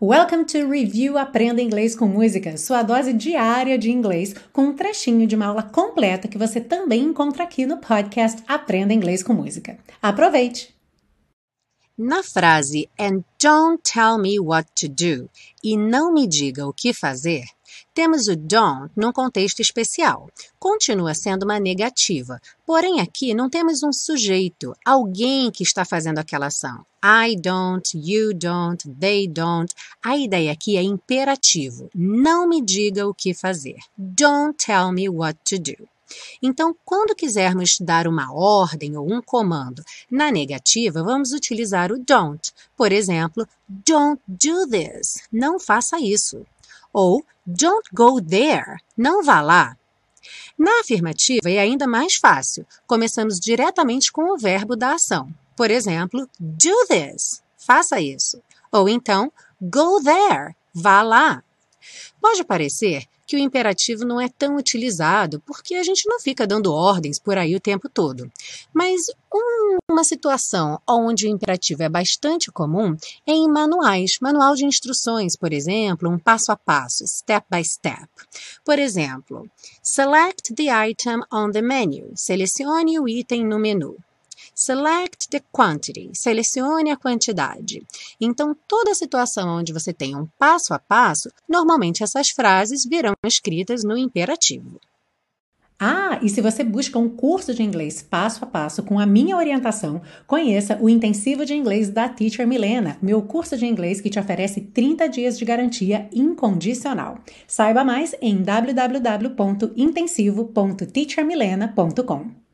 Welcome to Review Aprenda Inglês com Música, sua dose diária de inglês, com um trechinho de uma aula completa que você também encontra aqui no podcast Aprenda Inglês com Música. Aproveite! Na frase And don't tell me what to do e não me diga o que fazer, temos o don't num contexto especial. Continua sendo uma negativa, porém aqui não temos um sujeito, alguém que está fazendo aquela ação. I don't, you don't, they don't. A ideia aqui é imperativo. Não me diga o que fazer. Don't tell me what to do. Então, quando quisermos dar uma ordem ou um comando na negativa, vamos utilizar o don't. Por exemplo, don't do this. Não faça isso. Ou don't go there. Não vá lá. Na afirmativa é ainda mais fácil. Começamos diretamente com o verbo da ação. Por exemplo, do this. Faça isso. Ou então, go there. Vá lá. Pode parecer que o imperativo não é tão utilizado porque a gente não fica dando ordens por aí o tempo todo. Mas um, uma situação onde o imperativo é bastante comum é em manuais, manual de instruções, por exemplo, um passo a passo, step by step. Por exemplo, select the item on the menu, selecione o item no menu. Select the quantity. Selecione a quantidade. Então, toda situação onde você tem um passo a passo, normalmente essas frases virão escritas no imperativo. Ah, e se você busca um curso de inglês passo a passo com a minha orientação, conheça o Intensivo de Inglês da Teacher Milena, meu curso de inglês que te oferece 30 dias de garantia incondicional. Saiba mais em www.intensivo.teachermilena.com.